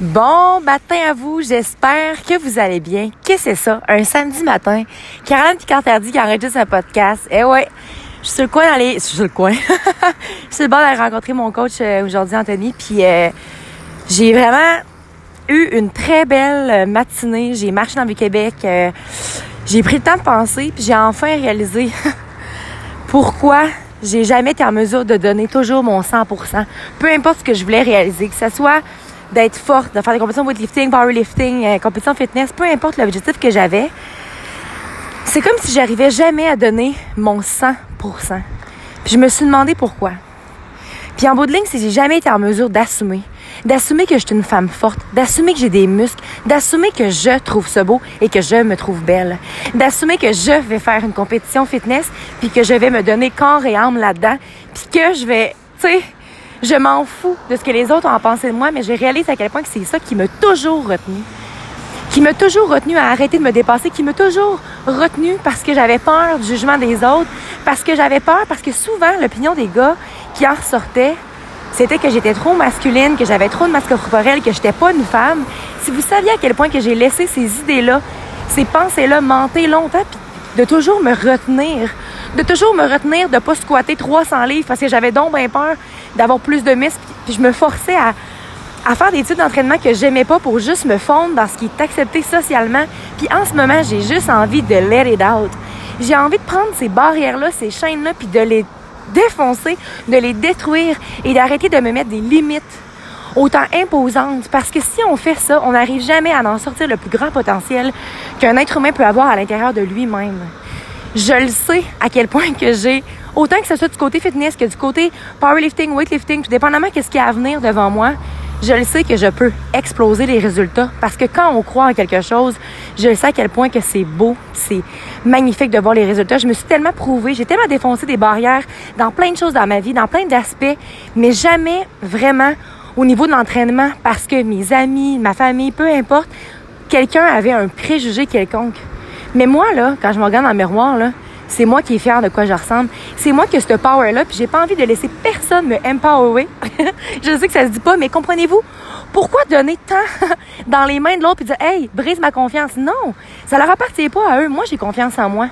Bon matin à vous, j'espère que vous allez bien. Qu'est-ce que c'est ça? Un samedi matin, Caroline Picantardi qui enregistre un podcast. Eh ouais, je suis sur le coin d'aller... Je suis sur le coin. je suis le bord d'aller rencontrer mon coach euh, aujourd'hui, Anthony, puis euh, j'ai vraiment eu une très belle matinée. J'ai marché dans le Québec. Euh, j'ai pris le temps de penser, puis j'ai enfin réalisé pourquoi j'ai jamais été en mesure de donner toujours mon 100%. Peu importe ce que je voulais réaliser, que ce soit d'être forte, de faire des compétitions weightlifting, powerlifting, euh, compétitions fitness, peu importe l'objectif que j'avais, c'est comme si j'arrivais jamais à donner mon 100%. Puis je me suis demandé pourquoi. Puis en bout de ligne, c'est que j'ai jamais été en mesure d'assumer. D'assumer que je suis une femme forte, d'assumer que j'ai des muscles, d'assumer que je trouve ça beau et que je me trouve belle. D'assumer que je vais faire une compétition fitness puis que je vais me donner corps et âme là-dedans puis que je vais, tu sais, je m'en fous de ce que les autres ont pensé de moi, mais je réalise à quel point c'est ça qui m'a toujours retenu. Qui m'a toujours retenu à arrêter de me dépasser, qui m'a toujours retenu parce que j'avais peur du jugement des autres, parce que j'avais peur, parce que souvent l'opinion des gars qui en ressortait, c'était que j'étais trop masculine, que j'avais trop de masque corporel, que j'étais pas une femme. Si vous saviez à quel point que j'ai laissé ces idées-là, ces pensées-là monter longtemps, puis de toujours me retenir, de toujours me retenir de pas squatter 300 livres parce que j'avais donc bien peur d'avoir plus de muscles. Puis je me forçais à, faire des types d'entraînement que j'aimais pas pour juste me fondre dans ce qui est accepté socialement. Puis en ce moment, j'ai juste envie de let it out. J'ai envie de prendre ces barrières-là, ces chaînes-là, puis de les défoncer, de les détruire et d'arrêter de me mettre des limites autant imposantes. Parce que si on fait ça, on n'arrive jamais à en sortir le plus grand potentiel qu'un être humain peut avoir à l'intérieur de lui-même. Je le sais à quel point que j'ai, autant que ce soit du côté fitness que du côté powerlifting, weightlifting, tout dépendamment de ce qui a à venir devant moi, je le sais que je peux exploser les résultats parce que quand on croit en quelque chose, je le sais à quel point que c'est beau, c'est magnifique de voir les résultats. Je me suis tellement prouvé, j'ai tellement défoncé des barrières dans plein de choses dans ma vie, dans plein d'aspects, mais jamais vraiment au niveau de l'entraînement parce que mes amis, ma famille, peu importe, quelqu'un avait un préjugé quelconque. Mais moi, là, quand je me regarde dans le miroir, là, c'est moi qui est fière de quoi je ressemble. C'est moi qui ai ce power-là, puis j'ai pas envie de laisser personne me empowerer. je sais que ça se dit pas, mais comprenez-vous? Pourquoi donner tant dans les mains de l'autre et dire Hey, brise ma confiance? Non, ça leur appartient pas à eux. Moi, j'ai confiance en moi.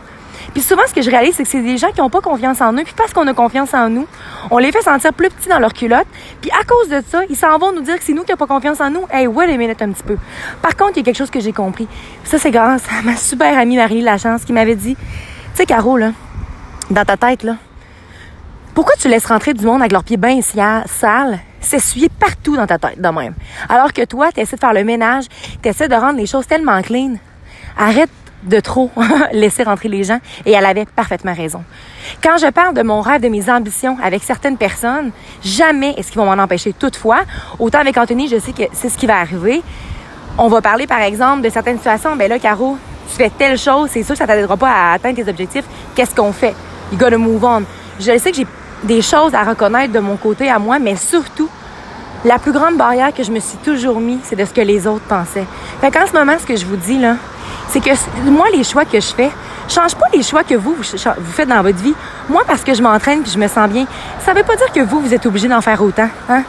Puis souvent, ce que je réalise, c'est que c'est des gens qui n'ont pas confiance en eux. Puis parce qu'on a confiance en nous, on les fait sentir plus petits dans leur culotte. Puis à cause de ça, ils s'en vont nous dire que c'est nous qui n'avons pas confiance en nous. Hey, wait a minute un petit peu. Par contre, il y a quelque chose que j'ai compris. Ça, c'est grâce à ma super amie Marie Lachance qui m'avait dit, tu sais, Caro, là, dans ta tête, là, pourquoi tu laisses rentrer du monde avec leurs pieds bien sales, s'essuyer partout dans ta tête de même? Alors que toi, tu essaies de faire le ménage, tu essaies de rendre les choses tellement clean. Arrête de trop laisser rentrer les gens et elle avait parfaitement raison. Quand je parle de mon rêve, de mes ambitions avec certaines personnes, jamais est-ce qu'ils vont m'en empêcher. Toutefois, autant avec Anthony, je sais que c'est ce qui va arriver. On va parler par exemple de certaines situations. Ben là, Caro, tu fais telle chose, c'est sûr que ça t'aidera pas à atteindre tes objectifs. Qu'est-ce qu'on fait? You gotta move on. Je sais que j'ai des choses à reconnaître de mon côté à moi, mais surtout, la plus grande barrière que je me suis toujours mis, c'est de ce que les autres pensaient. Fait qu'en ce moment, ce que je vous dis, là, c'est que moi, les choix que je fais, change pas les choix que vous, vous faites dans votre vie. Moi, parce que je m'entraîne puis je me sens bien, ça veut pas dire que vous, vous êtes obligé d'en faire autant. Hein?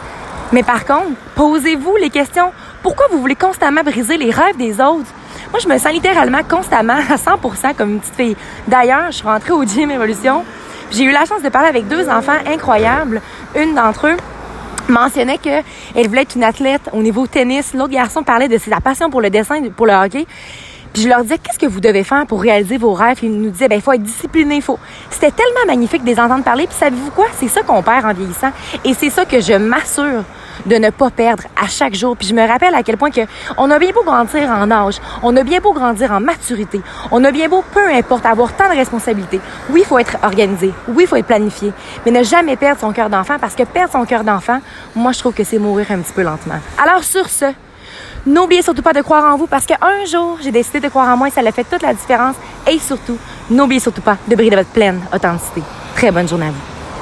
Mais par contre, posez-vous les questions. Pourquoi vous voulez constamment briser les rêves des autres? Moi, je me sens littéralement constamment à 100% comme une petite fille. D'ailleurs, je suis rentrée au gym Evolution. J'ai eu la chance de parler avec deux enfants incroyables. Une d'entre eux mentionnait qu'elle voulait être une athlète au niveau tennis. L'autre garçon parlait de sa passion pour le dessin, pour le hockey. Puis je leur disais, qu'est-ce que vous devez faire pour réaliser vos rêves? Ils nous disaient, ben, il faut être discipliné, faut. C'était tellement magnifique de les entendre parler. Puis savez-vous quoi? C'est ça qu'on perd en vieillissant. Et c'est ça que je m'assure de ne pas perdre à chaque jour. Puis je me rappelle à quel point que on a bien beau grandir en âge, on a bien beau grandir en maturité, on a bien beau, peu importe, avoir tant de responsabilités. Oui, il faut être organisé, oui, il faut être planifié, mais ne jamais perdre son cœur d'enfant parce que perdre son cœur d'enfant, moi, je trouve que c'est mourir un petit peu lentement. Alors sur ce, N'oubliez surtout pas de croire en vous parce qu'un jour, j'ai décidé de croire en moi et ça a fait toute la différence. Et surtout, n'oubliez surtout pas de briller de votre pleine authenticité. Très bonne journée à vous.